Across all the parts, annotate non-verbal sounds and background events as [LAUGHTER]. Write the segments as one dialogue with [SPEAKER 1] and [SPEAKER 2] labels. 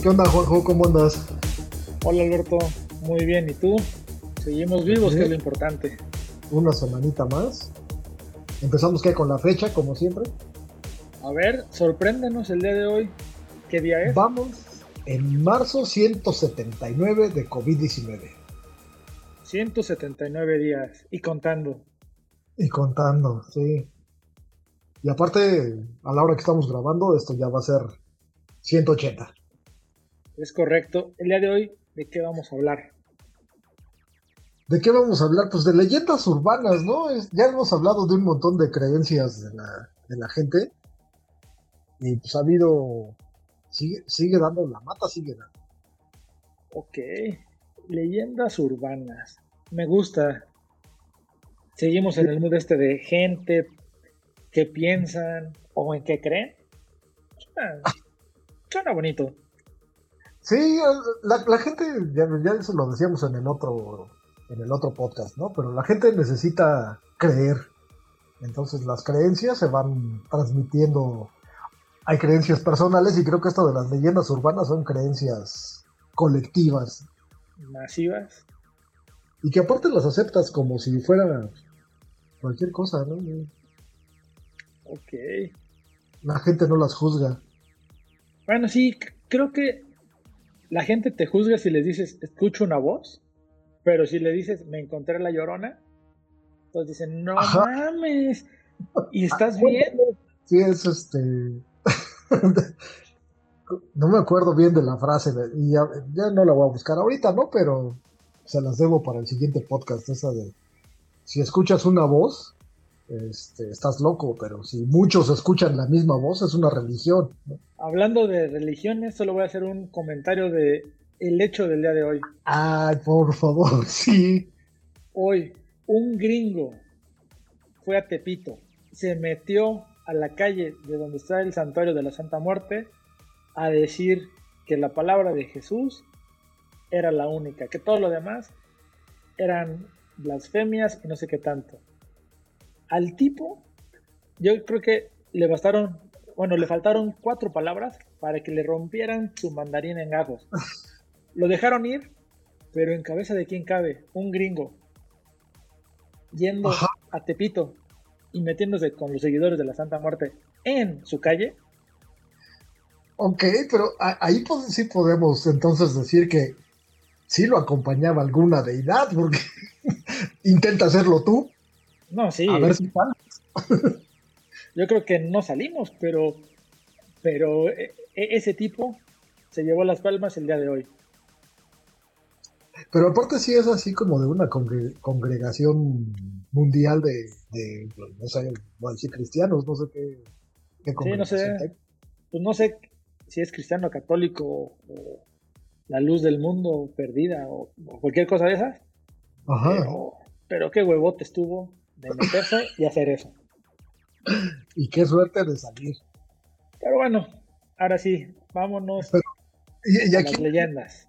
[SPEAKER 1] ¿Qué onda, Juanjo? ¿Cómo andas?
[SPEAKER 2] Hola, Alberto. Muy bien. ¿Y tú? Seguimos vivos, que es lo importante.
[SPEAKER 1] Una semanita más. Empezamos que con la fecha, como siempre.
[SPEAKER 2] A ver, sorpréndenos el día de hoy. ¿Qué día es?
[SPEAKER 1] Vamos en marzo 179 de COVID-19.
[SPEAKER 2] 179 días y contando.
[SPEAKER 1] Y contando, sí. Y aparte, a la hora que estamos grabando, esto ya va a ser 180.
[SPEAKER 2] Es correcto. El día de hoy, ¿de qué vamos a hablar?
[SPEAKER 1] ¿De qué vamos a hablar? Pues de leyendas urbanas, ¿no? ya hemos hablado de un montón de creencias de la, de la gente. Y pues ha habido. Sigue, sigue dando la mata, sigue dando.
[SPEAKER 2] Ok. Leyendas urbanas. Me gusta. Seguimos en el mood este de gente que piensan o en qué creen. Suena, bonito.
[SPEAKER 1] Sí, la, gente, ya, ya, eso lo decíamos en el otro, en el otro podcast, ¿no? Pero la gente necesita creer. Entonces las creencias se van transmitiendo. Hay creencias personales y creo que esto de las leyendas urbanas son creencias colectivas.
[SPEAKER 2] Masivas.
[SPEAKER 1] Y que aparte las aceptas como si fuera cualquier cosa, ¿no?
[SPEAKER 2] Ok.
[SPEAKER 1] La gente no las juzga.
[SPEAKER 2] Bueno, sí, creo que la gente te juzga si les dices, escucho una voz, pero si le dices, me encontré la llorona, entonces dicen, no mames, ¿y estás bien?
[SPEAKER 1] Sí, es este... [LAUGHS] no me acuerdo bien de la frase, y ya, no la voy a buscar ahorita, ¿no? Pero se las debo para el siguiente podcast, esa de, si escuchas una voz, este, estás loco, pero si muchos escuchan la misma voz, es una religión.
[SPEAKER 2] Hablando de religiones, solo voy a hacer un comentario de el hecho del día de hoy.
[SPEAKER 1] Ay, por favor, [LAUGHS] sí.
[SPEAKER 2] Hoy, un gringo fue a Tepito, se metió a la calle de donde está el santuario de la Santa Muerte a decir que la palabra de Jesús era la única, que todo lo demás eran blasfemias y no sé qué tanto al tipo, yo creo que le bastaron, bueno, le faltaron cuatro palabras para que le rompieran su mandarín en gajos. [LAUGHS] Lo dejaron ir, pero en cabeza de quién cabe, un gringo, yendo a Tepito y metiéndose con los seguidores de la Santa Muerte en su calle.
[SPEAKER 1] Ok, pero ahí sí podemos entonces decir que sí lo acompañaba alguna deidad, porque [LAUGHS] intenta hacerlo tú.
[SPEAKER 2] No, sí.
[SPEAKER 1] A ver si [LAUGHS]
[SPEAKER 2] Yo creo que no salimos, pero, pero e, e, ese tipo se llevó las palmas el día de hoy.
[SPEAKER 1] Pero aparte sí es así como de una congregación mundial de, no sé, a decir cristianos, no sé qué,
[SPEAKER 2] sí, no sé, pues no sé si es cristiano, católico o la luz del mundo perdida o, cualquier cosa de esas.
[SPEAKER 1] Ajá.
[SPEAKER 2] Pero, pero qué huevote estuvo de meterse y hacer eso.
[SPEAKER 1] Y qué suerte de salir.
[SPEAKER 2] Pero bueno, ahora sí, vámonos
[SPEAKER 1] y, aquí,
[SPEAKER 2] las leyendas.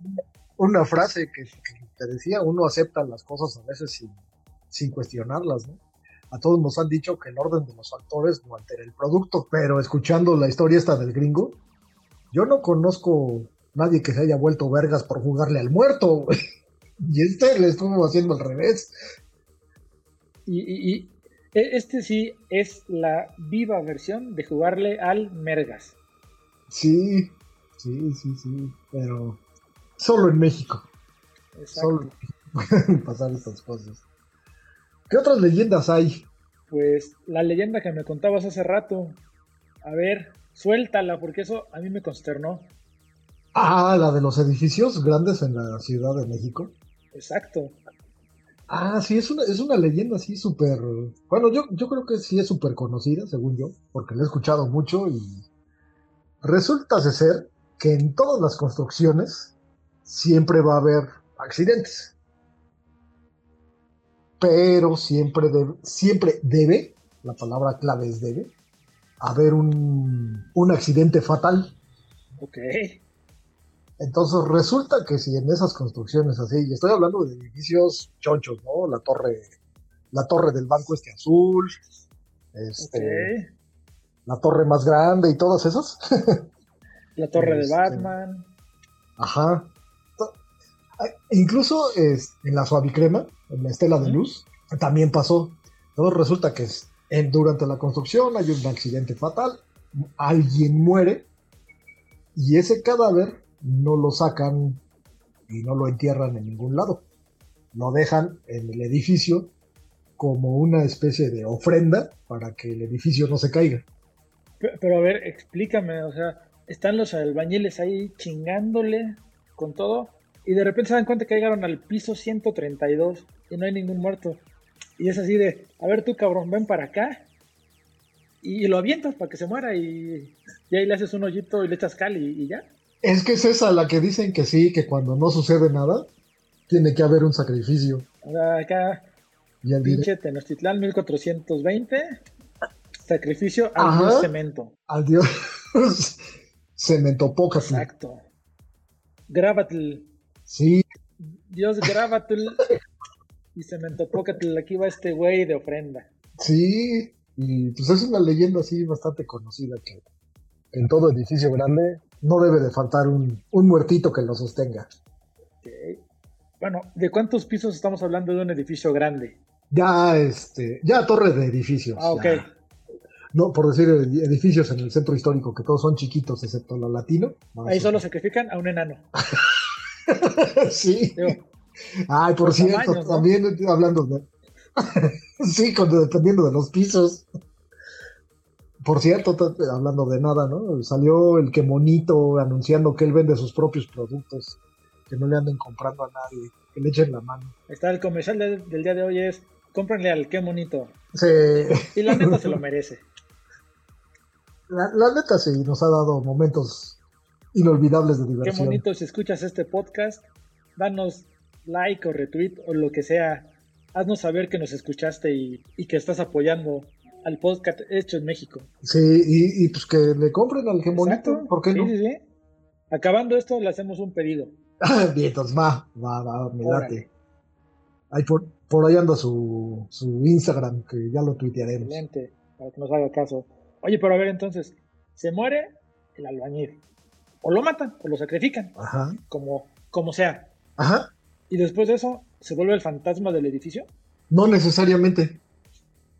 [SPEAKER 1] Una frase que, te decía, uno acepta las cosas a veces sin, sin cuestionarlas, ¿no? A todos nos han dicho que el orden de los factores no altera el producto, pero escuchando la historia esta del gringo, yo no conozco nadie que se haya vuelto vergas por jugarle al muerto. [LAUGHS] Y este le estuvo haciendo al revés.
[SPEAKER 2] Y, e, este sí es la viva versión de jugarle al Mergas.
[SPEAKER 1] Sí, sí, sí, sí, pero solo en México. Solo [LAUGHS] pueden pasar estas cosas. ¿Qué otras leyendas hay?
[SPEAKER 2] Pues la leyenda que me contabas hace rato. A ver, suéltala, porque eso a mí me consternó.
[SPEAKER 1] Ah, la de los edificios grandes en la Ciudad de México.
[SPEAKER 2] Exacto.
[SPEAKER 1] Ah, sí, es una, es una leyenda así súper... Bueno, yo, yo creo que sí es súper conocida, según yo, porque la he escuchado mucho y resulta ser que en todas las construcciones siempre va a haber accidentes. Pero siempre debe, siempre debe, la palabra clave es debe, haber un, un accidente fatal.
[SPEAKER 2] Ok.
[SPEAKER 1] Entonces resulta que si en esas construcciones así, y estoy hablando de edificios chonchos, ¿no? La torre, la torre del banco este azul, este, la torre más grande y todas esas. [LAUGHS]
[SPEAKER 2] la torre de
[SPEAKER 1] Este,
[SPEAKER 2] Batman.
[SPEAKER 1] Ajá. Incluso es, en la suavicrema, en la estela de luz, también pasó. Entonces resulta que es, en- durante la construcción hay un accidente fatal, alguien muere y ese cadáver no lo sacan y no lo entierran en ningún lado. Lo dejan en el edificio como una especie de ofrenda para que el edificio no se caiga.
[SPEAKER 2] Pe- Pero a ver, explícame, o sea, están los albañiles ahí chingándole con todo y de repente se dan cuenta que llegaron al piso 132 y no hay ningún muerto. Y es así de, a ver tú cabrón, ven para acá y, lo avientas para que se muera y, ahí le haces un hoyito y le echas cal y ya.
[SPEAKER 1] Es que es esa la que dicen que sí, que cuando no sucede nada, tiene que haber un sacrificio.
[SPEAKER 2] Acá,
[SPEAKER 1] Y el dire-
[SPEAKER 2] pinche Tenochtitlán 1420, sacrificio al
[SPEAKER 1] Ajá.
[SPEAKER 2] dios cemento.
[SPEAKER 1] al dios [LAUGHS] Cementopócatl.
[SPEAKER 2] Exacto. Grábatl,
[SPEAKER 1] Sí,
[SPEAKER 2] Dios Grábatl y Cementopócatl, aquí va este güey de ofrenda.
[SPEAKER 1] sí. Y pues es una leyenda así bastante conocida que en todo edificio grande no debe de faltar un, un muertito que lo sostenga.
[SPEAKER 2] Bueno, ¿de cuántos pisos estamos hablando de un edificio grande?
[SPEAKER 1] Ya, este, ya torre de edificios.
[SPEAKER 2] Ah, ok.
[SPEAKER 1] ya. No, por decir ed- edificios en el centro histórico, que todos son chiquitos excepto la latino. No,
[SPEAKER 2] Ahí solo sacrifican a un enano. [LAUGHS]
[SPEAKER 1] sí.
[SPEAKER 2] Digo,
[SPEAKER 1] Ay, por cierto,
[SPEAKER 2] tamaños, ¿no?
[SPEAKER 1] también hablando de. [LAUGHS] sí, con- dependiendo de los pisos. Por cierto, hablando de nada, ¿no? Salió el que monito anunciando que él vende sus propios productos, que no le anden comprando a nadie, que le echen la mano.
[SPEAKER 2] está el comercial de- del día de hoy es, cómprenle al qué bonito.
[SPEAKER 1] Sí,
[SPEAKER 2] Y la neta se lo [LAUGHS] merece.
[SPEAKER 1] la, la neta sí, nos ha dado momentos inolvidables de
[SPEAKER 2] Qué
[SPEAKER 1] diversión.
[SPEAKER 2] bonito si escuchas este podcast, danos like o retweet o lo que sea. Haznos saber que nos escuchaste y, y que estás apoyando al podcast hecho en México.
[SPEAKER 1] Sí, y, y pues que le compren al
[SPEAKER 2] Exacto.
[SPEAKER 1] ¿por qué
[SPEAKER 2] Sí,
[SPEAKER 1] no?
[SPEAKER 2] sí, sí. Acabando esto, le hacemos un pedido. [LAUGHS]
[SPEAKER 1] Bien, entonces va, va, va, me late. Ahí por, por ahí anda su, su Instagram, que ya lo tuitearemos.
[SPEAKER 2] Excelente, para que nos haga caso. Oye, pero a ver entonces, se muere el albañil. O lo matan, o lo sacrifican,
[SPEAKER 1] Ajá,
[SPEAKER 2] como, como sea.
[SPEAKER 1] ajá.
[SPEAKER 2] Y después de eso, ¿se vuelve el fantasma del edificio?
[SPEAKER 1] No necesariamente.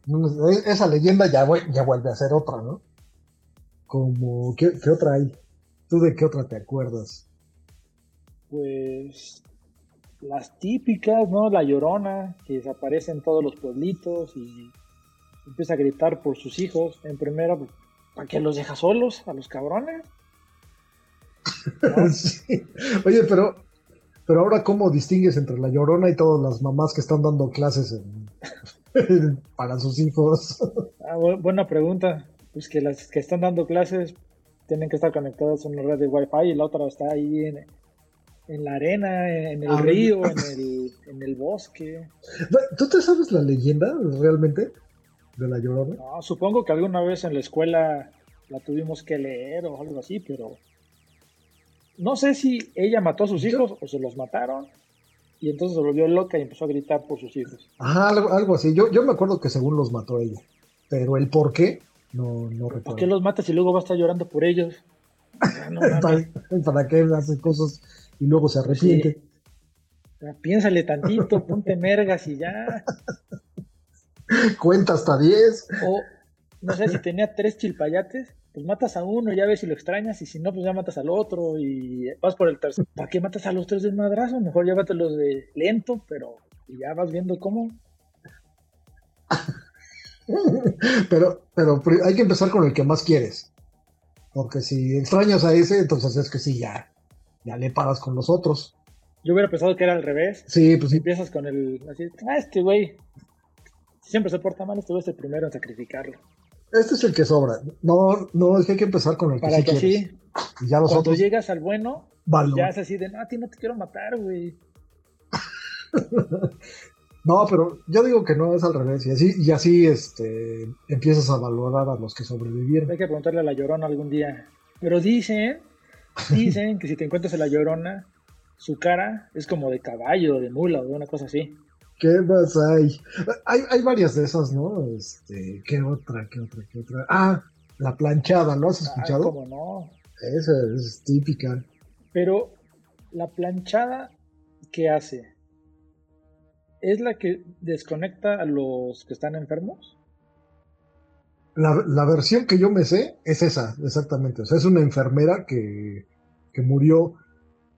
[SPEAKER 1] Neces- esa leyenda ya, ya vuelve a ser otra, ¿no? Como, ¿qué, qué otra hay? ¿Tú de qué otra te acuerdas?
[SPEAKER 2] Pues las típicas, ¿no? La llorona, que desaparece en todos los pueblitos y empieza a gritar por sus hijos. En primera, pues, ¿para qué los deja solos a los cabrones? [LAUGHS] ¿No?
[SPEAKER 1] Sí. Oye, pero, pero ahora, ¿cómo distingues entre la llorona y todas las mamás que están dando clases en- [LAUGHS] para sus hijos?
[SPEAKER 2] Ah, bu- buena pregunta. Pues que las que están dando clases tienen que estar conectadas a una red de Wi-Fi y la otra está ahí en, en la arena, en el
[SPEAKER 1] Ah,
[SPEAKER 2] río, en el, en el bosque.
[SPEAKER 1] ¿Tú te sabes la leyenda realmente de la llorona?
[SPEAKER 2] No, supongo que alguna vez en la escuela la tuvimos que leer o algo así, pero no sé si ella mató a sus hijos o se los mataron y entonces se volvió loca y empezó a gritar por sus hijos.
[SPEAKER 1] Ajá, algo, algo así. Yo, yo me acuerdo que según los mató ella. Pero el por qué, no, no
[SPEAKER 2] ¿Por
[SPEAKER 1] recuerdo.
[SPEAKER 2] qué los matas y luego va a estar llorando por ellos? [LAUGHS] No.
[SPEAKER 1] ¿Para, para qué hace cosas y luego se arrepiente?
[SPEAKER 2] Piénsale tantito, ponte mergas y ya. [LAUGHS]
[SPEAKER 1] Cuenta hasta 10.
[SPEAKER 2] O no sé si tenía tres chilpayates, pues matas a uno, ya ves si lo extrañas, y si no, pues ya matas al otro y vas por el tercero. ¿Para qué matas a los tres de un madrazo? Mejor llévatelos de lento, pero y ya vas viendo cómo. [LAUGHS]
[SPEAKER 1] Pero, pero hay que empezar con el que más quieres. Porque si extrañas a ese, entonces es que sí, ya, ya le paras con los otros.
[SPEAKER 2] Yo hubiera pensado que era al revés.
[SPEAKER 1] Sí, pues sí.
[SPEAKER 2] Empiezas con el así, ah, este güey siempre se porta mal, este güey es el primero en sacrificarlo.
[SPEAKER 1] Este es el que sobra. No, no, es que hay que empezar con el que
[SPEAKER 2] Para
[SPEAKER 1] sí
[SPEAKER 2] que
[SPEAKER 1] quieres.
[SPEAKER 2] así,
[SPEAKER 1] Y ya los
[SPEAKER 2] cuando
[SPEAKER 1] otros,
[SPEAKER 2] llegas al bueno,
[SPEAKER 1] valor.
[SPEAKER 2] ya es así de, no, a ti no te quiero matar, güey. [LAUGHS]
[SPEAKER 1] No, pero yo digo que no es al revés. Y así, y así este, empiezas a valorar a los que sobrevivieron.
[SPEAKER 2] Hay que preguntarle a la llorona algún día. Pero dicen, dicen que si te encuentras a la llorona, su cara es como de caballo, de mula o de una cosa así.
[SPEAKER 1] ¿Qué más hay? Hay, hay varias de esas, ¿no? Este, ¿Qué otra? ¿Qué otra? ¿Qué otra? Ah, La planchada, ¿lo has escuchado?
[SPEAKER 2] ¿Cómo no?
[SPEAKER 1] Esa es típica.
[SPEAKER 2] Pero la planchada, ¿qué hace? ¿Es la que desconecta a los que están enfermos?
[SPEAKER 1] La, la versión que yo me sé es esa, exactamente. O sea, es una enfermera que, que murió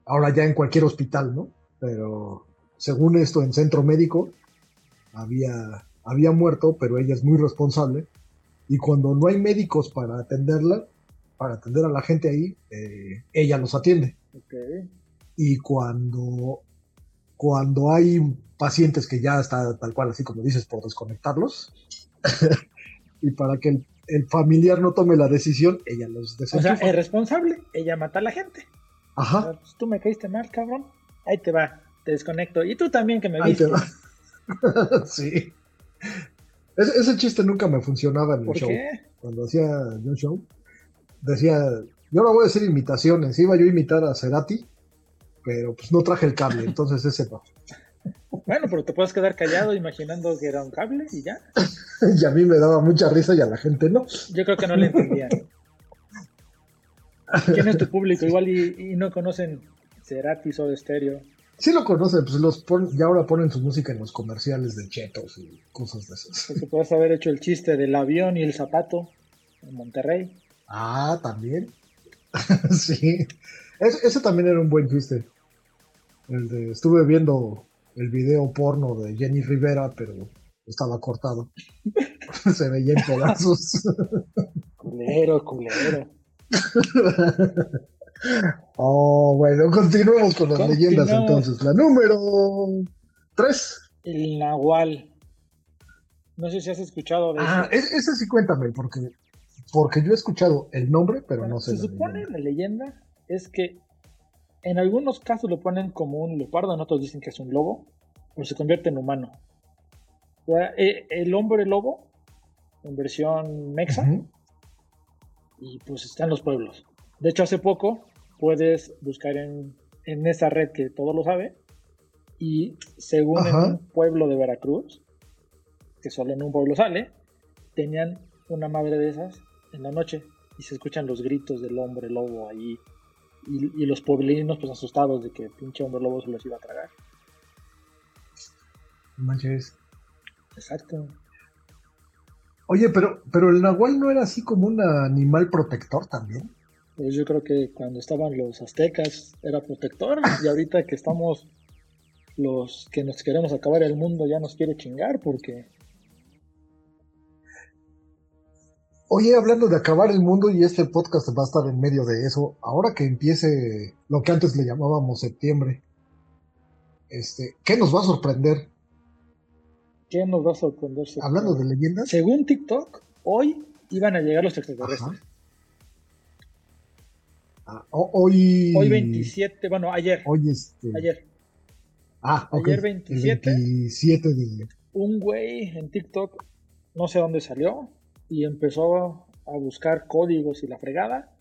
[SPEAKER 1] ahora ya en cualquier hospital, ¿no? Pero según esto, en centro médico había, había muerto, pero ella es muy responsable. Y cuando no hay médicos para atenderla, para atender a la gente ahí, eh, ella los atiende. Y cuando, cuando hay pacientes que ya está tal cual, así como dices, por desconectarlos, [LAUGHS] y para que el, el familiar no tome la decisión, ella los
[SPEAKER 2] O sea,
[SPEAKER 1] desenchufa.
[SPEAKER 2] es responsable, ella mata a la gente. O
[SPEAKER 1] Ajá,
[SPEAKER 2] sea, pues, tú me caíste mal, cabrón. Ahí te va, te desconecto. Y tú también que me
[SPEAKER 1] te
[SPEAKER 2] viste.
[SPEAKER 1] va. [LAUGHS] sí. Ese, ese chiste nunca me funcionaba en el
[SPEAKER 2] ¿Por
[SPEAKER 1] show.
[SPEAKER 2] qué?
[SPEAKER 1] Cuando hacía yo show, decía, yo no voy a hacer imitaciones, iba yo a imitar a Cerati, pero pues no traje el cable, entonces ese no. [LAUGHS]
[SPEAKER 2] Bueno, pero te puedes quedar callado imaginando que era un cable y ya. [LAUGHS]
[SPEAKER 1] y a mí me daba mucha risa y a la gente no.
[SPEAKER 2] Yo creo que no le entendían. ¿Quién es tu público? Igual y, y no conocen Cerati o Stereo.
[SPEAKER 1] Sí lo conocen, pues los pon- y ahora ponen su música en los comerciales de chetos y cosas de esas.
[SPEAKER 2] Porque puedes haber hecho el chiste del avión y el zapato en Monterrey.
[SPEAKER 1] Ah, también. [LAUGHS] sí. Es- ese también era un buen chiste. El de, estuve viendo el video porno de Jenny Rivera, pero estaba cortado. [LAUGHS] Se veía en pedazos.
[SPEAKER 2] Culero, culero. [LAUGHS]
[SPEAKER 1] oh, bueno, continuemos con las leyendas entonces. La número 3.
[SPEAKER 2] El Nahual. No sé si has escuchado de
[SPEAKER 1] Ah,
[SPEAKER 2] eso.
[SPEAKER 1] e- ese sí cuéntame, porque, porque yo he escuchado el nombre, pero
[SPEAKER 2] Bueno,
[SPEAKER 1] no sé.
[SPEAKER 2] se
[SPEAKER 1] la
[SPEAKER 2] supone
[SPEAKER 1] leyenda.
[SPEAKER 2] la leyenda es que en algunos casos lo ponen como un leopardo, en otros dicen que es un lobo, pero se convierte en humano. O sea, eh, el hombre lobo, en versión mexa, y pues está en los pueblos. De hecho, hace poco puedes buscar en, en esa red que todo lo sabe, y según en un pueblo de Veracruz, que solo en un pueblo sale, tenían una madre de esas en la noche y se escuchan los gritos del hombre lobo ahí. Y, y los pueblinos pues asustados de que pinche hombre lobo se los iba a tragar.
[SPEAKER 1] Manches.
[SPEAKER 2] Exacto.
[SPEAKER 1] Oye, pero, pero el nahual no era así como un animal protector también.
[SPEAKER 2] Pues yo creo que cuando estaban los aztecas era protector y ahorita que estamos los que nos queremos acabar el mundo ya nos quiere chingar porque
[SPEAKER 1] Oye, hablando de acabar el mundo y este podcast va a estar en medio de eso, ahora que empiece lo que antes le llamábamos septiembre, este, ¿qué nos va a sorprender?
[SPEAKER 2] ¿qué nos va a sorprender?
[SPEAKER 1] Hablando de leyendas,
[SPEAKER 2] Según TikTok, hoy iban a llegar los extraterrestres.
[SPEAKER 1] Ajá. Ah, ho- hoy,
[SPEAKER 2] Hoy 27, bueno, ayer,
[SPEAKER 1] hoy este,
[SPEAKER 2] ayer,
[SPEAKER 1] ah,
[SPEAKER 2] ayer
[SPEAKER 1] el
[SPEAKER 2] 27.
[SPEAKER 1] 27 de,
[SPEAKER 2] un güey en TikTok, no sé dónde salió, y empezó a buscar códigos y la fregada,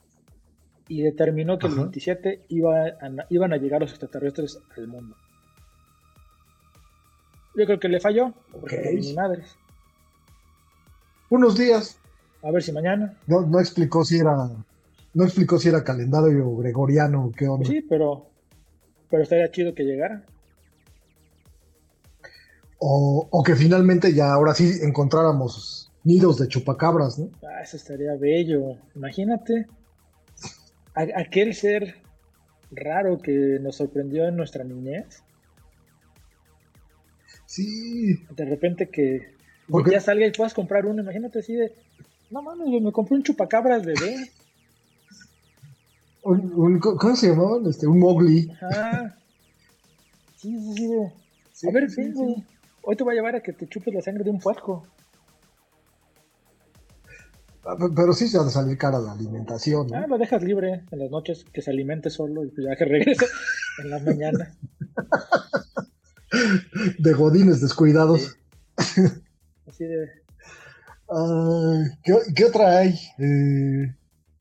[SPEAKER 2] y determinó que el
[SPEAKER 1] Ajá.
[SPEAKER 2] 27 iba a- iban a llegar los extraterrestres al mundo. Yo creo que le falló, porque
[SPEAKER 1] Ok.
[SPEAKER 2] no vi ni madres.
[SPEAKER 1] unos días,
[SPEAKER 2] A ver si mañana.
[SPEAKER 1] no, no explicó si era, no explicó si era calendario gregoriano o qué onda.
[SPEAKER 2] Sí, pero, pero estaría chido que llegara.
[SPEAKER 1] O, o que finalmente ya ahora sí encontráramos nidos de chupacabras, ¿no?
[SPEAKER 2] Ah, eso estaría bello. Imagínate a- aquel ser raro que nos sorprendió en nuestra niñez.
[SPEAKER 1] Sí,
[SPEAKER 2] De repente que
[SPEAKER 1] Porque-
[SPEAKER 2] ya salga y puedas comprar uno. Imagínate así de, no mames, me compré un chupacabras bebé.
[SPEAKER 1] Un- un- ¿cómo se llamaban? Este, un Mowgli.
[SPEAKER 2] Ajá. Sí, sí, sí. a ver,
[SPEAKER 1] sí, sí.
[SPEAKER 2] Hoy te voy a llevar a que te chupes la sangre de un puerco.
[SPEAKER 1] Ah, pe- Pero sí se ha de salir cara la alimentación, ¿no?
[SPEAKER 2] Ah, lo dejas libre en las noches, que se alimente solo y pues ya que regrese [LAUGHS] en las mañanas.
[SPEAKER 1] De godines descuidados.
[SPEAKER 2] Así de,
[SPEAKER 1] ¿qué, qué otra hay? Eh,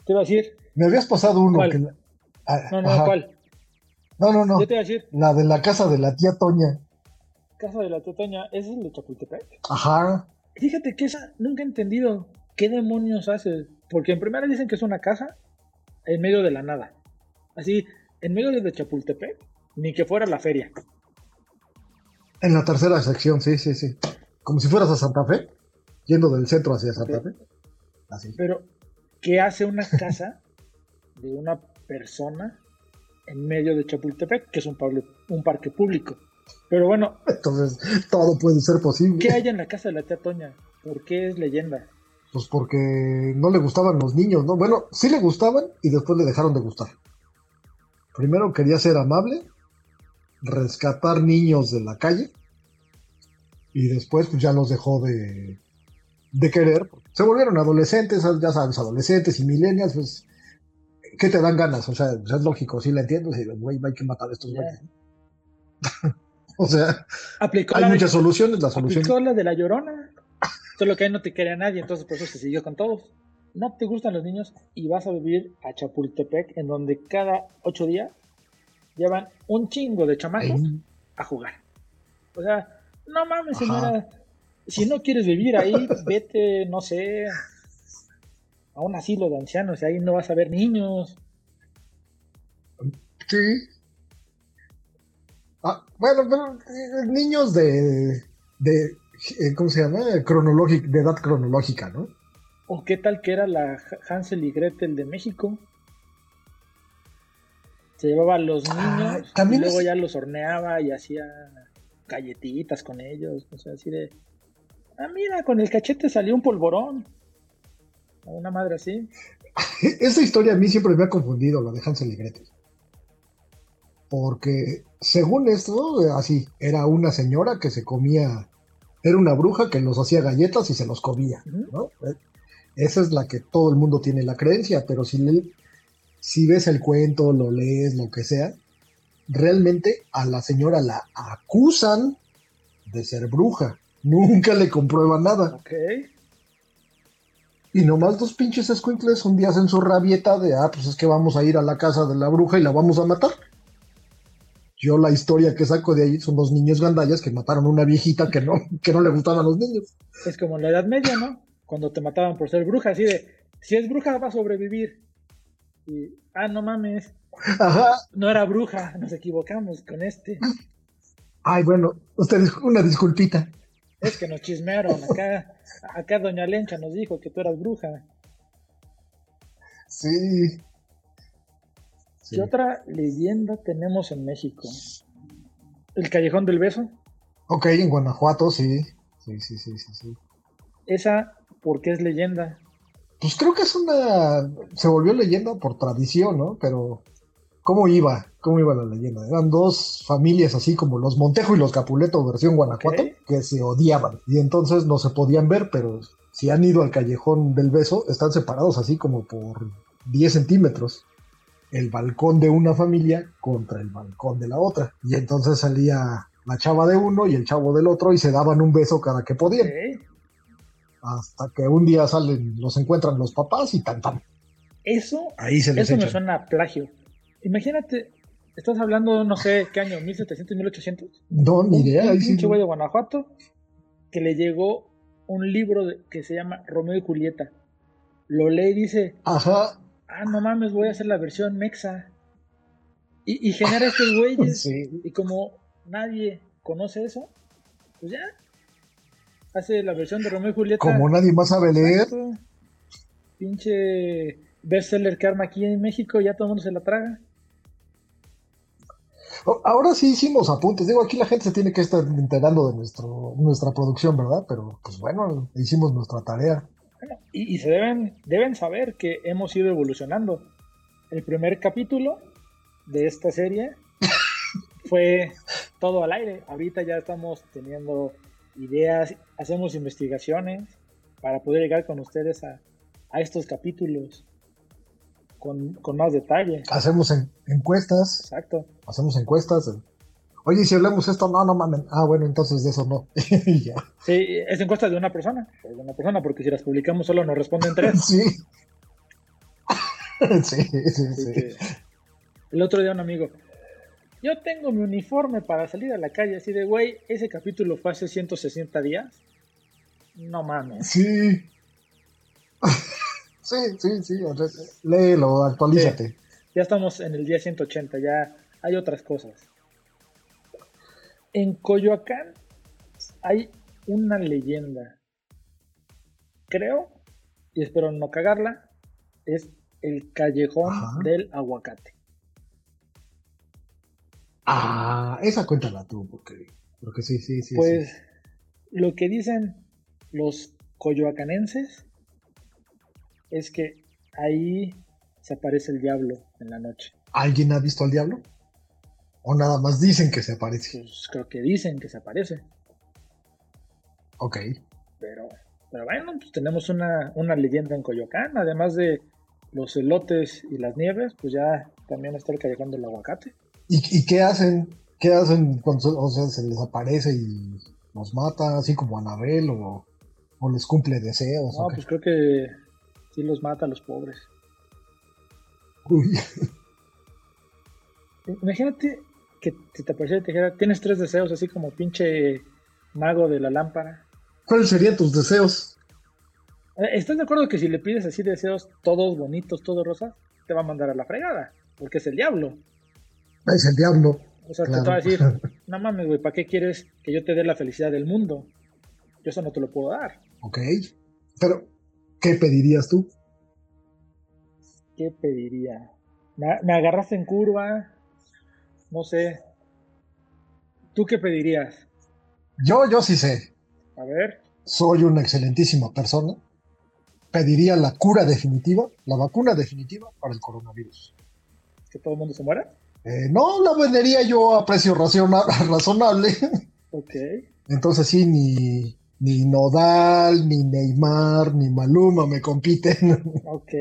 [SPEAKER 2] te iba a decir,
[SPEAKER 1] me habías pasado uno.
[SPEAKER 2] ¿Cuál?
[SPEAKER 1] que la- ah,
[SPEAKER 2] no, no,
[SPEAKER 1] ajá.
[SPEAKER 2] ¿cuál?
[SPEAKER 1] No, no, no.
[SPEAKER 2] Yo te iba a decir,
[SPEAKER 1] La de la casa de la tía Toña.
[SPEAKER 2] Casa de la Totoña, ¿ese es el de Chapultepec?
[SPEAKER 1] Ajá.
[SPEAKER 2] Fíjate que esa nunca he entendido. ¿Qué demonios hace? Porque en primera dicen que es una casa en medio de la nada. Así, en medio de Chapultepec, ni que fuera la feria.
[SPEAKER 1] En la tercera sección, sí, sí, sí. Como si fueras a Santa Fe, yendo del centro hacia Santa Fe.
[SPEAKER 2] Así. Pero, ¿qué hace una casa de una persona en medio de Chapultepec, que es un, un parque público? Pero bueno.
[SPEAKER 1] Entonces, todo puede ser posible.
[SPEAKER 2] ¿Qué hay en la casa de la tía Toña? ¿Por qué es leyenda?
[SPEAKER 1] Pues porque no le gustaban los niños, ¿no? Bueno, sí le gustaban y después le dejaron de gustar. Primero quería ser amable, rescatar niños de la calle y después pues ya los dejó de, de querer. Se volvieron adolescentes, ya sabes, adolescentes y millennials, pues, ¿qué te dan ganas? O sea, es lógico, sí la entiendo, güey, hay que matar a estos güeyes. [LAUGHS] o sea, hay muchas soluciones, la solución...
[SPEAKER 2] Aplicó la de la llorona. Solo que ahí no te quería nadie, entonces por eso se siguió con todos. No te gustan los niños y vas a vivir a Chapultepec, en donde cada ocho días llevan un chingo de chamacos a jugar. O sea, no mames, señora. Si no quieres vivir ahí, vete, no sé, a un asilo de ancianos y ahí no vas a ver niños.
[SPEAKER 1] Sí. Ah, bueno, pero eh, niños de, de eh, ¿cómo se llama? Cronológica, de edad cronológica, ¿no?
[SPEAKER 2] ¿O qué tal que era la Hansel y Gretel de México? Se llevaba a los ah, niños y luego ya los horneaba y hacía galletitas con ellos, o sea, así de... Ah, mira, con el cachete salió un polvorón. Una madre así. [LAUGHS]
[SPEAKER 1] Esa historia a mí siempre me ha confundido, la de Hansel y Gretel. Porque, según esto, así, era una señora que se comía era una bruja que los hacía galletas y se los comía, ¿no? Esa es la que todo el mundo tiene la creencia, pero si, si ves el cuento, lo lees, lo que sea, realmente a la señora la acusan de ser bruja. Nunca le comprueban nada. Y nomás dos pinches escuincles un día hacen su rabieta de, ah, pues es que vamos a ir a la casa de la bruja y la vamos a matar. Yo la historia que saco de ahí son dos niños gandallas que mataron a una viejita que no, que no le gustaban a los niños.
[SPEAKER 2] Es como en la Edad Media, ¿no? Cuando te mataban por ser bruja, así de, si es bruja va a sobrevivir. Y, ah, no mames.
[SPEAKER 1] Ajá.
[SPEAKER 2] No era bruja, nos equivocamos con este.
[SPEAKER 1] Ay, bueno, ustedes, una disculpita.
[SPEAKER 2] Es que nos chismearon, acá, acá Doña Lencha nos dijo que tú eras bruja.
[SPEAKER 1] Sí,
[SPEAKER 2] ¿Qué otra leyenda tenemos en México? ¿El Callejón del Beso?
[SPEAKER 1] Ok, en Guanajuato, sí. Sí, sí, sí, sí, sí.
[SPEAKER 2] ¿Esa por qué es leyenda?
[SPEAKER 1] Pues creo que es una... Se volvió leyenda por tradición, ¿no? Pero... ¿Cómo iba? ¿Cómo iba la leyenda? Eran dos familias así como los Montejo y los Capuleto versión Guanajuato que se odiaban y entonces no se podían ver, pero si han ido al Callejón del Beso están separados así como por 10 centímetros el balcón de una familia contra el balcón de la otra. Y entonces salía la chava de uno y el chavo del otro y se daban un beso cada que podían. Hasta que un día salen, los encuentran los papás y tan tan.
[SPEAKER 2] Eso, Ahí se eso me suena a plagio. Imagínate, estás hablando, no sé, ¿qué año? ¿1700, 1800?
[SPEAKER 1] No, ni idea.
[SPEAKER 2] Un pinche güey de Guanajuato que le llegó un libro que se llama Romeo y Julieta. Lo lee y dice,
[SPEAKER 1] Ajá
[SPEAKER 2] ah, no mames, voy a hacer la versión mexa. Y, y genera estos [LAUGHS] güeyes. Y como nadie conoce eso, pues ya. Hace la versión de Romeo y Julieta.
[SPEAKER 1] Como nadie más sabe leer.
[SPEAKER 2] Pinche bestseller que arma aquí en México, ya todo el mundo se la traga.
[SPEAKER 1] Ahora sí hicimos apuntes. Digo, aquí la gente se tiene que estar enterando de nuestro, nuestra producción, ¿verdad? Pero pues bueno, hicimos nuestra tarea.
[SPEAKER 2] Y, se deben, deben saber que hemos ido evolucionando. El primer capítulo de esta serie [LAUGHS] fue todo al aire. Ahorita ya estamos teniendo ideas, hacemos investigaciones para poder llegar con ustedes a, estos capítulos con, más detalle.
[SPEAKER 1] Hacemos encuestas.
[SPEAKER 2] Exacto.
[SPEAKER 1] Hacemos encuestas Oye, si hablamos esto, no, no mamen. Ah, bueno, entonces de eso no. [LAUGHS]
[SPEAKER 2] ya. Sí, es encuesta de una persona. De una persona, porque si las publicamos solo nos responden tres. [LAUGHS] [LAUGHS]
[SPEAKER 1] sí. sí, sí, sí.
[SPEAKER 2] El otro día un amigo, yo tengo mi uniforme para salir a la calle, así de, güey, ese capítulo fue hace 160 días. No mames.
[SPEAKER 1] Sí. Sí, sí, sí. Léelo, actualízate.
[SPEAKER 2] Ya estamos en el día 180, ya hay otras cosas. En Coyoacán hay una leyenda. Creo, y espero no cagarla, es el callejón del aguacate.
[SPEAKER 1] Ah, esa cuéntala tú, porque, porque sí, sí, sí.
[SPEAKER 2] Pues lo que dicen los coyoacanenses es que ahí se aparece el diablo en la noche.
[SPEAKER 1] ¿Alguien ha visto al diablo? ¿O nada más dicen que se aparece?
[SPEAKER 2] Pues creo que dicen que se aparece.
[SPEAKER 1] Ok.
[SPEAKER 2] Pero, pero bueno, pues tenemos una, una leyenda en Coyoacán, además de los elotes y las nieves, pues ya también está el callejón del aguacate.
[SPEAKER 1] ¿Y, qué hacen? ¿Qué hacen cuando se les aparece y los mata, así como Anabel, o, o les cumple deseos?
[SPEAKER 2] No, pues creo que sí los mata a los pobres.
[SPEAKER 1] Uy.
[SPEAKER 2] Imagínate que te apareciera y te dijera, tienes tres deseos, así como pinche mago de la lámpara.
[SPEAKER 1] ¿Cuáles serían tus deseos?
[SPEAKER 2] Eh, ¿Estás de acuerdo que si le pides así deseos todos bonitos, todos rosas, te va a mandar a la fregada? Porque es el diablo.
[SPEAKER 1] Es el diablo.
[SPEAKER 2] O sea, te va a decir, [LAUGHS] no mames, güey, ¿para qué quieres que yo te dé la felicidad del mundo? Yo eso no te lo puedo dar.
[SPEAKER 1] Ok. Pero, ¿qué pedirías tú?
[SPEAKER 2] ¿Qué pediría? Me, me agarraste en curva. No sé. ¿Tú qué pedirías?
[SPEAKER 1] Yo, yo sí sé.
[SPEAKER 2] A ver.
[SPEAKER 1] Soy una excelentísima persona. Pediría la cura definitiva, la vacuna definitiva para el coronavirus.
[SPEAKER 2] ¿Que todo el mundo se muera?
[SPEAKER 1] Eh, no, la vendería yo a precio [LAUGHS] razonable.
[SPEAKER 2] Ok.
[SPEAKER 1] Entonces sí, ni, ni Nodal, ni Neymar, ni Maluma me compiten. [LAUGHS]
[SPEAKER 2] Ok.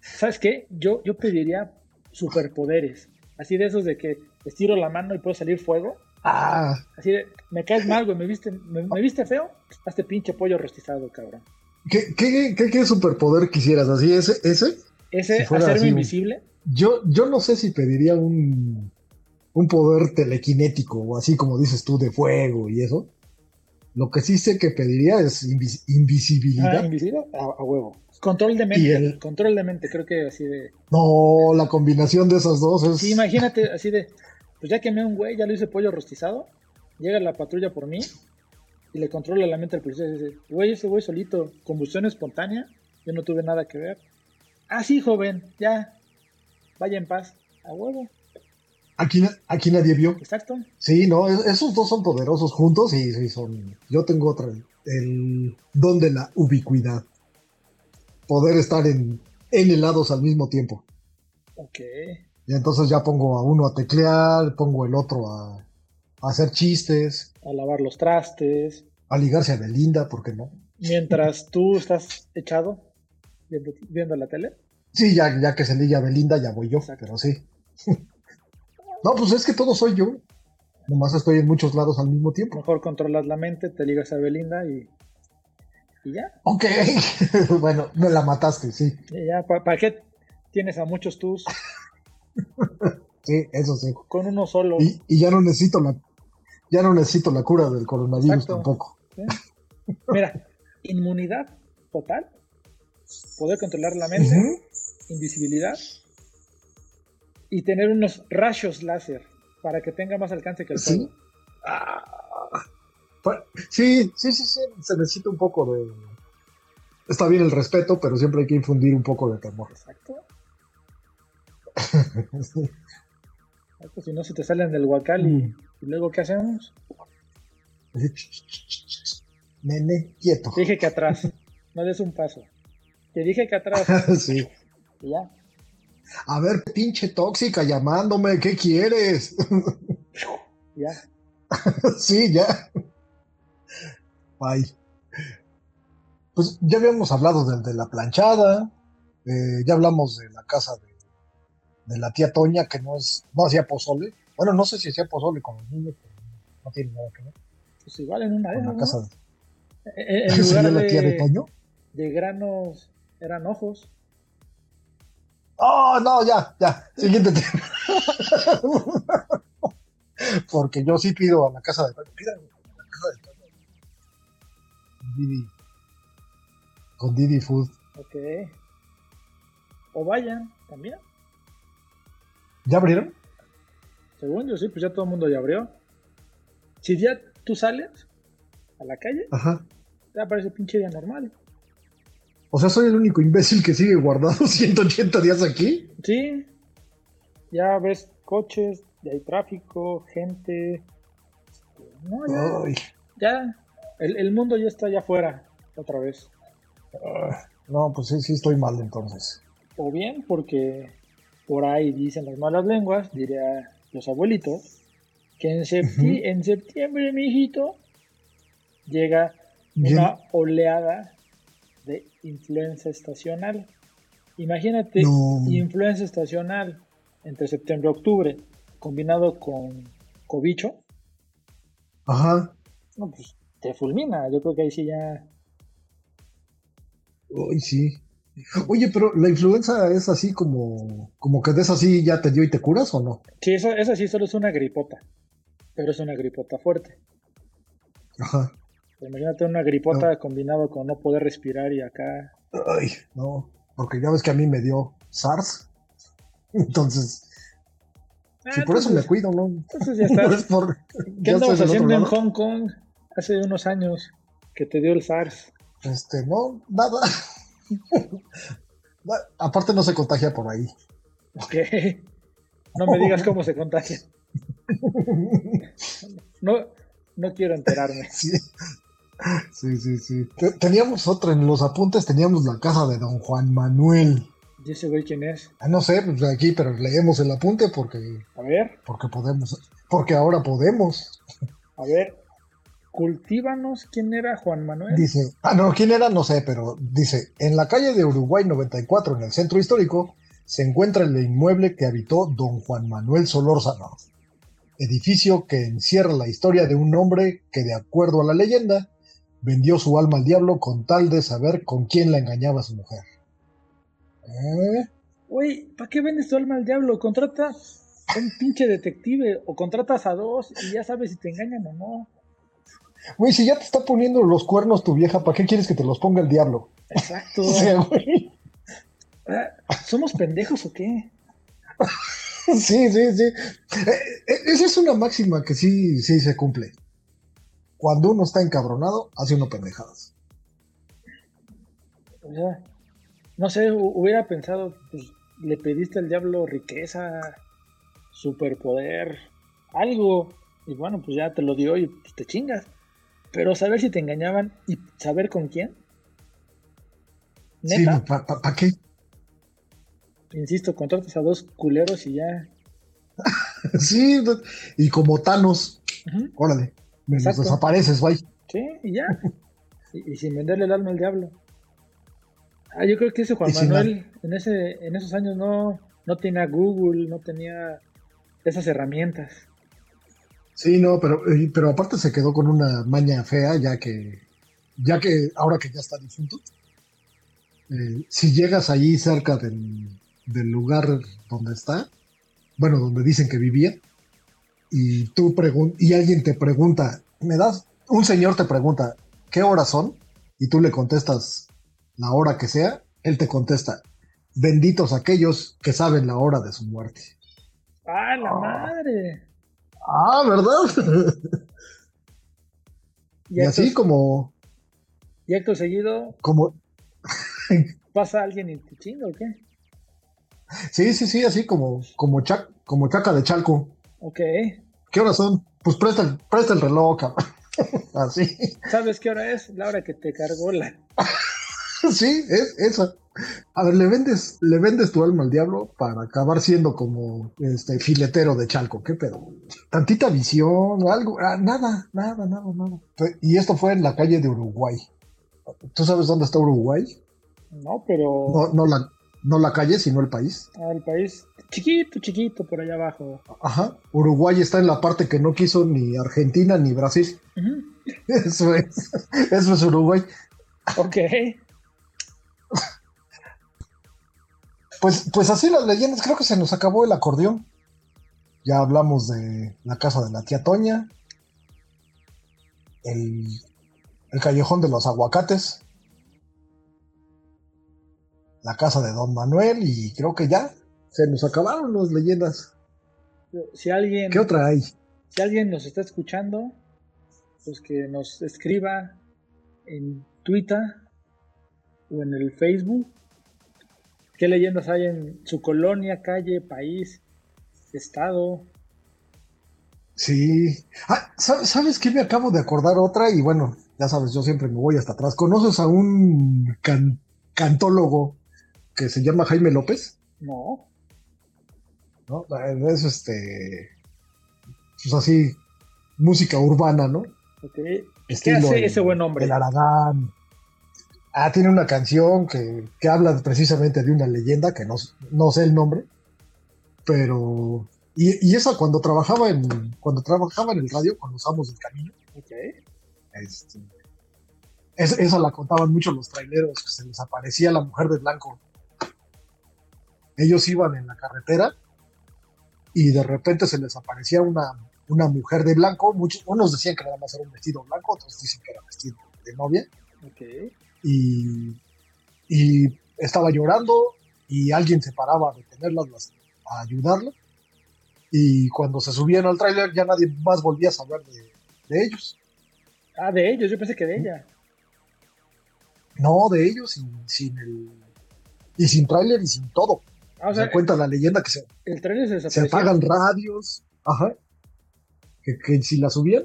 [SPEAKER 2] ¿Sabes qué? Yo, yo pediría superpoderes. Así de esos de que estiro la mano y puedo salir fuego.
[SPEAKER 1] Ah.
[SPEAKER 2] Así de, me caes mal, güey, me viste, me, viste feo, hazte pinche pollo rostizado, cabrón.
[SPEAKER 1] ¿Qué, qué, qué, superpoder quisieras? ¿Así ese? ¿Ese?
[SPEAKER 2] ¿Ese? ¿Hacerme invisible?
[SPEAKER 1] Yo, yo no sé si pediría un, un poder telequinético o así como dices tú, de fuego y eso. Lo que sí sé que pediría es invisibilidad.
[SPEAKER 2] Ah, invisible a, huevo. Control de mente. Control de mente, creo que así de.
[SPEAKER 1] No, la combinación de esas dos es.
[SPEAKER 2] Sí, imagínate, así de. Pues ya quemé un güey, ya lo hice pollo rostizado. Llega la patrulla por mí y le controla la mente al policía y dice: Güey, ese güey solito, combustión espontánea. Yo no tuve nada que ver. Ah, sí, joven, ya, vaya en paz, a huevo.
[SPEAKER 1] Aquí, aquí nadie vio.
[SPEAKER 2] Exacto.
[SPEAKER 1] Sí, no, esos dos son poderosos juntos y sí son. Yo tengo otra, el don de la ubicuidad. Poder estar en, en helados al mismo tiempo.
[SPEAKER 2] Ok.
[SPEAKER 1] Y entonces ya pongo a uno a teclear, pongo el otro a, a hacer chistes.
[SPEAKER 2] A lavar los trastes.
[SPEAKER 1] A ligarse a Belinda, ¿por qué no?
[SPEAKER 2] Mientras tú estás echado viendo, viendo la tele.
[SPEAKER 1] Sí, ya, ya que se liga Belinda, ya voy yo, pero sí. [LAUGHS] no, pues es que todo soy yo. Nomás estoy en muchos lados al mismo tiempo.
[SPEAKER 2] Mejor controlas la mente, te ligas a Belinda y. Y ya.
[SPEAKER 1] Ok. [LAUGHS] bueno, me la mataste, sí.
[SPEAKER 2] Y ya, ¿para qué tienes a muchos tus? [LAUGHS]
[SPEAKER 1] sí, eso sí.
[SPEAKER 2] Con uno solo.
[SPEAKER 1] Y, y, ya no necesito la. Ya no necesito la cura del coronavirus tampoco.
[SPEAKER 2] Mira, inmunidad total poder controlar la mente, invisibilidad y tener unos rayos láser para que tenga más alcance que el fuego.
[SPEAKER 1] Sí. sí, sí, sí, se necesita un poco de... Está bien el respeto, pero siempre hay que infundir un poco de temor.
[SPEAKER 2] Exacto. si no, se te salen del huacal y, mm. y luego ¿qué hacemos?
[SPEAKER 1] Nene, quieto.
[SPEAKER 2] Dije que atrás, no des un paso. Te dije que atrás. [LAUGHS]
[SPEAKER 1] sí.
[SPEAKER 2] ya.
[SPEAKER 1] A ver, pinche tóxica llamándome, ¿qué quieres?
[SPEAKER 2] ya. [LAUGHS]
[SPEAKER 1] sí, ya. Bye. Pues ya habíamos hablado de, la planchada, eh, ya hablamos de la casa de, la tía Toña, que no es no hacía pozole. Bueno, no sé si hacía pozole con los niños, pero no tiene nada que ver.
[SPEAKER 2] Pues igual en una de
[SPEAKER 1] la casa de...
[SPEAKER 2] En, [LAUGHS] lugar
[SPEAKER 1] la tía de Toño?
[SPEAKER 2] De granos eran ojos.
[SPEAKER 1] Oh, no, ya, ya. Siguiente tema. [LAUGHS] Porque yo sí pido a la casa de. Pidan a la casa de. Con Didi. Con Didi Food.
[SPEAKER 2] Ok. o vayan también.
[SPEAKER 1] ¿Ya abrieron?
[SPEAKER 2] Según yo sí, pues ya todo el mundo ya abrió. Si ya tú sales a la calle,
[SPEAKER 1] Ajá.
[SPEAKER 2] ya parece pinche día normal.
[SPEAKER 1] O sea, soy el único imbécil que sigue guardado [LAUGHS] 180 días aquí.
[SPEAKER 2] Sí, ya ves coches, ya hay tráfico, gente. No, ya,
[SPEAKER 1] Ay,
[SPEAKER 2] ya el, el mundo ya está allá afuera otra vez.
[SPEAKER 1] ah, no, pues sí, sí estoy mal entonces.
[SPEAKER 2] O bien porque por ahí dicen las malas lenguas, diría los abuelitos, que en, septi-
[SPEAKER 1] Ujú.
[SPEAKER 2] en septiembre, mi hijito, llega
[SPEAKER 1] Bien.
[SPEAKER 2] una oleada de influenza estacional. Imagínate,
[SPEAKER 1] No.
[SPEAKER 2] influenza estacional entre septiembre y octubre, combinado con cobicho,
[SPEAKER 1] Ajá.
[SPEAKER 2] no, pues te fulmina. Yo creo que ahí sí ya.
[SPEAKER 1] Uy, sí. Oye, pero la influenza es así como, como que de esa así ya te dio y te curas o no?
[SPEAKER 2] Sí, eso, eso sí solo es una gripota, pero es una gripota fuerte.
[SPEAKER 1] Ajá.
[SPEAKER 2] Imagínate una gripota combinado con no poder respirar y acá.
[SPEAKER 1] Ay, no, porque ya ves que a mí me dio SARS. [LAUGHS] Entonces,
[SPEAKER 2] Ah,
[SPEAKER 1] si por eso me cuido, ¿no?
[SPEAKER 2] Entonces ya
[SPEAKER 1] No
[SPEAKER 2] estás. [LAUGHS]
[SPEAKER 1] es por-
[SPEAKER 2] ¿Qué andabas haciendo en. Hong Kong hace unos años que te dio el SARS?
[SPEAKER 1] Este, no, nada. [LAUGHS] Na- Aparte no se contagia por ahí.
[SPEAKER 2] Ok. No me digas cómo se contagia. No, no quiero enterarme.
[SPEAKER 1] Sí, sí, sí. sí. Te- Teníamos otra, en los apuntes teníamos la casa de don Juan Manuel.
[SPEAKER 2] ¿Y ese güey quién es?
[SPEAKER 1] Ah, no sé, pues aquí, pero leemos el apunte porque,
[SPEAKER 2] A ver,
[SPEAKER 1] porque podemos. Porque ahora podemos.
[SPEAKER 2] a ver. Cultívanos quién era Juan Manuel.
[SPEAKER 1] Dice, ah, no, ¿quién era? No sé, pero dice, en la calle de Uruguay 94, en el centro histórico, se encuentra el inmueble que habitó don Juan Manuel Solórzano, edificio que encierra la historia de un hombre que, de acuerdo a la leyenda, vendió su alma al diablo con tal de saber con quién la engañaba su mujer. ¿Eh?
[SPEAKER 2] Güey, ¿para qué vendes tu alma al diablo? Contrata un pinche detective o contratas a dos y ya sabes si te engañan o no.
[SPEAKER 1] Güey, si ya te está poniendo los cuernos tu vieja, ¿para qué quieres que te los ponga el diablo?
[SPEAKER 2] Exacto. [LAUGHS]
[SPEAKER 1] O sea, güey.
[SPEAKER 2] Ah, ¿Somos pendejos o qué? [LAUGHS]
[SPEAKER 1] Sí, sí, sí. Eh, eh, esa es una máxima que sí, sí se cumple. Cuando uno está encabronado, hace uno pendejadas.
[SPEAKER 2] O sea, no sé, hu- hubiera pensado, pues, le pediste al diablo riqueza, superpoder, algo, y bueno, pues ya te lo dio y pues, te chingas. Pero saber si te engañaban y saber con quién.
[SPEAKER 1] Sí, ¿para qué?
[SPEAKER 2] insisto, contratas a dos culeros y ya. [LAUGHS]
[SPEAKER 1] Sí, y como Thanos, órale, desapareces, güey.
[SPEAKER 2] Sí, y ya. [LAUGHS] y, y sin venderle el alma al diablo. Ah, yo creo que ese Juan Manuel en ese en esos años no, no tenía Google, no tenía esas herramientas.
[SPEAKER 1] Sí, no, pero, eh, pero aparte se quedó con una maña fea, ya que, ya que ahora que ya está difunto, eh, si llegas allí cerca del, del lugar donde está, bueno, donde dicen que vivía, y tú pregun y alguien te pregunta, me das, un señor te pregunta, ¿qué horas son? Y tú le contestas la hora que sea, él te contesta, benditos aquellos que saben la hora de su muerte.
[SPEAKER 2] ¡Ah, la
[SPEAKER 1] Ah.
[SPEAKER 2] madre!
[SPEAKER 1] Ah, ¿verdad?
[SPEAKER 2] Y, [LAUGHS]
[SPEAKER 1] y así como,
[SPEAKER 2] y acto seguido
[SPEAKER 1] como, [LAUGHS]
[SPEAKER 2] pasa alguien y te chinga o qué?
[SPEAKER 1] Sí, sí, sí, así como, como, chac- como chaca de chalco.
[SPEAKER 2] Ok.
[SPEAKER 1] ¿Qué horas son? Pues presta, el- presta el reloj, cabrón. [LAUGHS] Así.
[SPEAKER 2] ¿Sabes qué hora es? La hora que te cargó la. [LAUGHS]
[SPEAKER 1] Sí, es esa. A ver, le vendes, le vendes tu alma al diablo para acabar siendo como este filetero de chalco. ¿Qué pedo? Tantita visión, algo. Ah, nada, nada, nada, nada. Y esto fue en la calle de Uruguay. ¿Tú sabes dónde está Uruguay?
[SPEAKER 2] No, pero.
[SPEAKER 1] No, no la, no la calle, sino el país.
[SPEAKER 2] Ah, el país chiquito, chiquito, por allá abajo.
[SPEAKER 1] Ajá. Uruguay está en la parte que no quiso ni Argentina ni Brasil. [LAUGHS] Eso es. Eso es Uruguay.
[SPEAKER 2] Ok.
[SPEAKER 1] Pues, pues así las leyendas, creo que se nos acabó el acordeón. Ya hablamos de la casa de la tía Toña, el, el callejón de los aguacates. La casa de Don Manuel y creo que ya se nos acabaron las leyendas.
[SPEAKER 2] Si alguien,
[SPEAKER 1] ¿Qué otra hay?
[SPEAKER 2] Si alguien nos está escuchando, pues que nos escriba en Twitter o en el Facebook. ¿Qué leyendas hay en su colonia, calle, país, estado?
[SPEAKER 1] Sí. Ah, ¿Sabes qué? Me acabo de acordar otra y bueno, ya sabes, yo siempre me voy hasta atrás. ¿Conoces a un cantólogo que se llama Jaime López?
[SPEAKER 2] No.
[SPEAKER 1] ¿No? Es este. Pues así, música urbana, ¿no?
[SPEAKER 2] ¿Qué hace ese buen hombre?
[SPEAKER 1] El Aragán. Ah, tiene una canción que, habla precisamente de una leyenda que no, no sé el nombre, pero y, esa cuando trabajaba en cuando trabajaba en el radio, cuando usamos el camino, este, esa la contaban mucho los traileros, que se les aparecía la mujer de blanco. Ellos iban en la carretera y de repente se les aparecía una, una mujer de blanco. Muchos, unos decían que nada más era un vestido blanco, otros dicen que era vestido de novia. Y, y estaba llorando y alguien se paraba a detenerlas, a ayudarla. Y cuando se subían al tráiler ya nadie más volvía a saber de, ellos.
[SPEAKER 2] Ah, de ellos, yo pensé que de ella.
[SPEAKER 1] No, de ellos, sin, sin el. Y sin tráiler y sin todo. Ah, o sea, cuenta la leyenda que se.
[SPEAKER 2] El tráiler
[SPEAKER 1] se Se apagan radios. Ajá. Que, si la subían,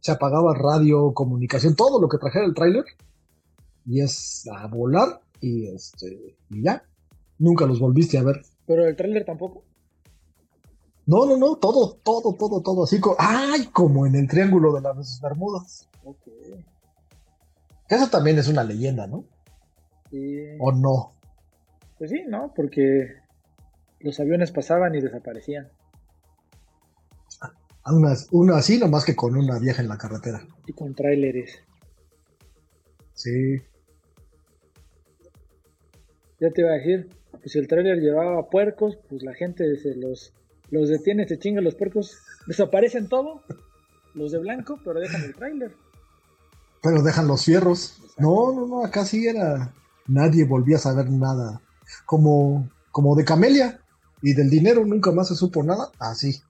[SPEAKER 1] se apagaba radio, comunicación, todo lo que trajera el tráiler. Y es a volar y este. Y ya. Nunca los volviste a ver.
[SPEAKER 2] Pero el tráiler tampoco.
[SPEAKER 1] No, no, no, todo, todo, todo, todo así. Como, ¡Ay! Como en el Triángulo de las Bermudas. Ok. Eso también es una leyenda, ¿no?
[SPEAKER 2] Sí.
[SPEAKER 1] ¿O no?
[SPEAKER 2] Pues sí, ¿no? Porque los aviones pasaban y desaparecían.
[SPEAKER 1] Una, una así, nomás que con una vieja en la carretera.
[SPEAKER 2] Y con tráileres.
[SPEAKER 1] Sí.
[SPEAKER 2] Ya te iba a decir, pues si el tráiler llevaba puercos, pues la gente se los los detiene, se chingan los puercos, desaparecen todo, los de blanco, pero dejan el tráiler.
[SPEAKER 1] Pero dejan los fierros. No, no, no, acá sí era. Nadie volvía a saber nada. Como, como de Camelia. Y del dinero nunca más se supo nada. Así.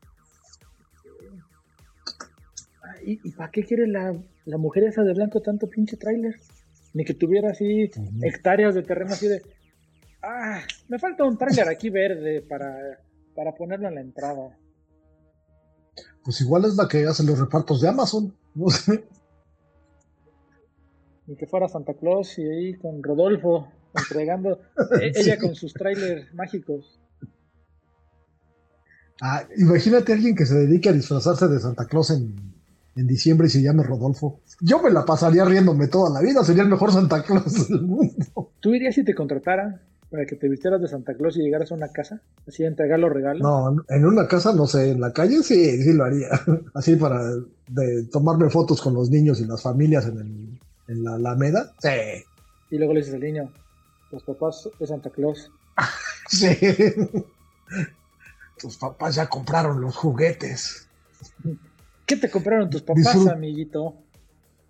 [SPEAKER 2] ¿Y, para qué quiere la, mujer esa de blanco tanto pinche tráiler? Ni que tuviera así hectáreas de terreno así de. Ah, me falta un tráiler aquí verde para para ponerlo en la entrada.
[SPEAKER 1] Pues igual es la que hace los repartos de Amazon, [LAUGHS] no sé.
[SPEAKER 2] Ni que fuera Santa Claus y ahí con Rodolfo entregando e-, [LAUGHS] ella con sus trailers mágicos.
[SPEAKER 1] Ah, imagínate a alguien que se dedique a disfrazarse de Santa Claus en, en diciembre y se llame Rodolfo. Yo me la pasaría riéndome toda la vida, sería el mejor Santa Claus del mundo.
[SPEAKER 2] ¿Tú irías si te contrataran? para que te vistieras de Santa Claus y llegaras a una casa, así a entregar los regalos?
[SPEAKER 1] No, en una casa no sé, en la calle sí, sí lo haría. [LAUGHS] Así para de tomarme fotos con los niños y las familias en, el, en la Alameda. Sí.
[SPEAKER 2] Y luego le dices al niño, los papás de Santa Claus. [LAUGHS]
[SPEAKER 1] sí. Tus papás ya compraron los juguetes.
[SPEAKER 2] ¿Qué te compraron tus papás, amiguito?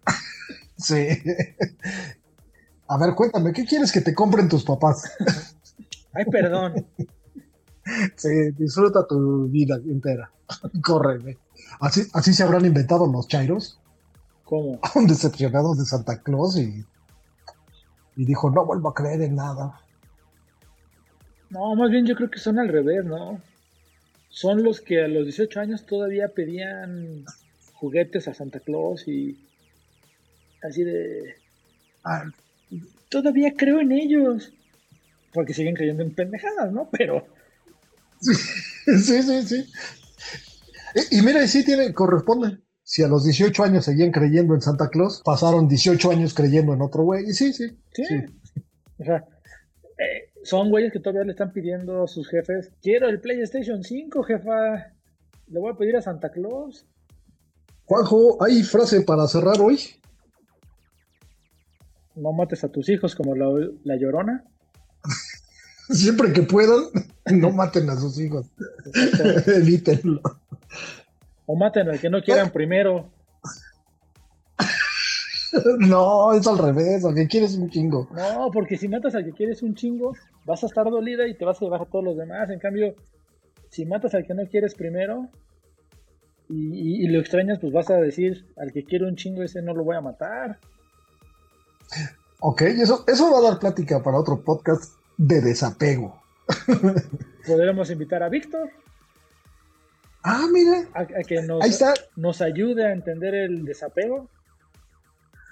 [SPEAKER 2] [LAUGHS]
[SPEAKER 1] sí. A ver, cuéntame, ¿qué quieres que te compren tus papás?
[SPEAKER 2] Ay, perdón. [LAUGHS]
[SPEAKER 1] Sí, disfruta tu vida entera. [LAUGHS] Córreme. Así, así se habrán inventado los chairos.
[SPEAKER 2] ¿Cómo?
[SPEAKER 1] Un decepcionado de Santa Claus y, y dijo, no vuelvo a creer en nada.
[SPEAKER 2] No, más bien yo creo que son al revés, ¿no? Son los que a los 18 años todavía pedían juguetes a Santa Claus y así de... Ah, todavía creo en ellos. Porque siguen creyendo en pendejadas, ¿no? Pero.
[SPEAKER 1] Sí, [LAUGHS] sí, sí. Y, mira, y sí tiene, corresponde. Si a los 18 años seguían creyendo en Santa Claus, pasaron 18 años creyendo en otro güey. Y sí, sí.
[SPEAKER 2] Sí. O sea, son güeyes que todavía le están pidiendo a sus jefes: Quiero el PlayStation 5, jefa. Le voy a pedir a Santa Claus.
[SPEAKER 1] Juanjo, ¿hay frase para cerrar hoy?
[SPEAKER 2] no mates a tus hijos como la, llorona. [LAUGHS]
[SPEAKER 1] Siempre que puedan, [LAUGHS] no maten a sus hijos. [LAUGHS] Evítenlo.
[SPEAKER 2] O maten al que no quieran primero. [LAUGHS]
[SPEAKER 1] no, es al revés, al que quieres un chingo.
[SPEAKER 2] No, porque si matas al que quieres un chingo, vas a estar dolida y te vas a llevar a todos los demás. En cambio, si matas al que no quieres primero y, lo extrañas, pues vas a decir, al que quiero un chingo ese no lo voy a matar.
[SPEAKER 1] Ok, eso, eso va a dar plática para otro podcast de desapego. [LAUGHS]
[SPEAKER 2] Podremos invitar a Víctor.
[SPEAKER 1] Ah, mire.
[SPEAKER 2] A, que nos,
[SPEAKER 1] Ahí está.
[SPEAKER 2] nos ayude a entender el desapego.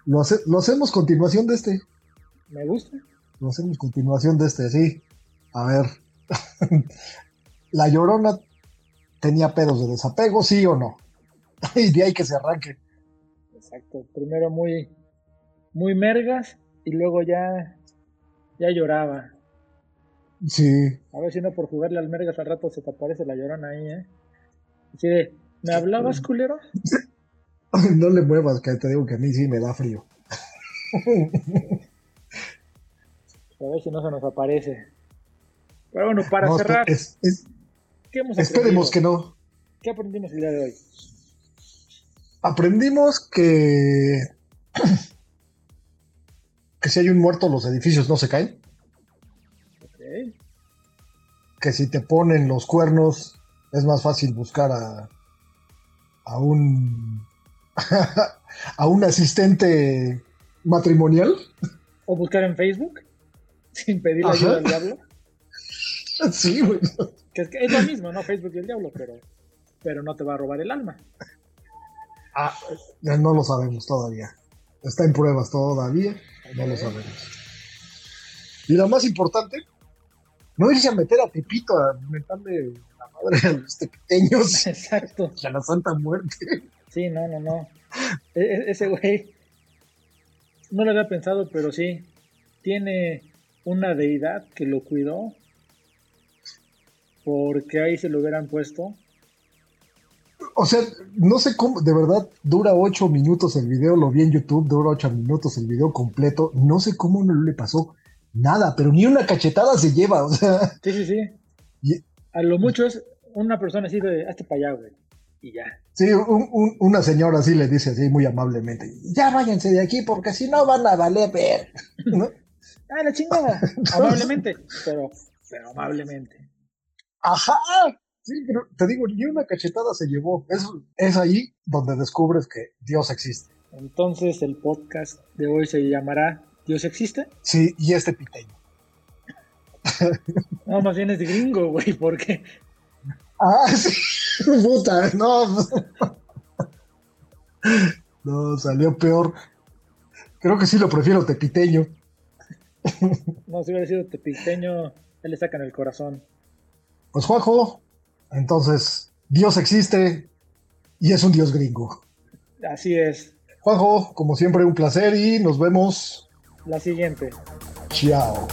[SPEAKER 1] Lo, lo hacemos continuación de este.
[SPEAKER 2] Me gusta.
[SPEAKER 1] Lo hacemos continuación de este, sí. A ver. [LAUGHS] La llorona tenía pedos de desapego, sí o no. [LAUGHS] y de ahí que se arranque.
[SPEAKER 2] Exacto. Primero muy, muy mergas y luego ya, ya lloraba.
[SPEAKER 1] Sí.
[SPEAKER 2] A ver si no por jugarle al mergas al rato se te aparece la llorona ahí, ¿eh? Así de, ¿me hablabas, culero? [LAUGHS] [LAUGHS]
[SPEAKER 1] no le muevas, que te digo que a mí sí me da frío.
[SPEAKER 2] A ver si no se nos aparece. Pero bueno, para cerrar,
[SPEAKER 1] ¿qué hemos esperemos que no.
[SPEAKER 2] ¿Qué aprendimos el día de hoy?
[SPEAKER 1] Aprendimos que [CLEARS THROAT] que si hay un muerto los edificios no se caen. Que si te ponen los cuernos es más fácil buscar a, a un [LAUGHS] a un asistente matrimonial.
[SPEAKER 2] O buscar en Facebook [LAUGHS] sin pedir ayuda al diablo. [LAUGHS]
[SPEAKER 1] Sí, güey.
[SPEAKER 2] Que es, lo mismo, ¿no? Facebook y el diablo, pero, pero no te va a robar el alma.
[SPEAKER 1] Ah, no lo sabemos todavía. Está en pruebas todavía, no lo sabemos. Y lo más importante, no irse a meter a Tepito a inventarle la madre a los tepeteños.
[SPEAKER 2] Exacto.
[SPEAKER 1] A la Santa Muerte.
[SPEAKER 2] Sí, no, no, no. E, e, ese güey, no lo había pensado, pero sí, tiene una deidad que lo cuidó, porque ahí se lo hubieran puesto.
[SPEAKER 1] O sea, no sé cómo, de verdad, dura ocho minutos el video, lo vi en YouTube, dura ocho minutos el video completo, no sé cómo no le pasó nada, pero ni una cachetada se lleva, o sea.
[SPEAKER 2] Sí, sí, sí. A lo mucho es una persona así de, hazte para allá, güey y ya.
[SPEAKER 1] Sí, una señora así le dice así muy amablemente, ya váyanse de aquí porque si no van a valer ver.
[SPEAKER 2] ah, la chingada. [LAUGHS] amablemente, pero, pero amablemente.
[SPEAKER 1] Ajá. Sí, pero te digo, ni una cachetada se llevó. Es, es ahí donde descubres que Dios existe.
[SPEAKER 2] Entonces el podcast de hoy se llamará ¿Dios existe?
[SPEAKER 1] Sí, y este piteño.
[SPEAKER 2] No, más bien es de gringo, güey, porque
[SPEAKER 1] Ah, [LAUGHS] sí. Puta, no. No, salió peor. Creo que sí lo prefiero tepiteño.
[SPEAKER 2] No, si hubiera sido tepiteño, él le sacan el corazón.
[SPEAKER 1] Pues Juanjo, entonces, Dios existe y es un Dios gringo.
[SPEAKER 2] Así es.
[SPEAKER 1] Juanjo, como siempre, un placer y nos vemos.
[SPEAKER 2] La siguiente.
[SPEAKER 1] Chao.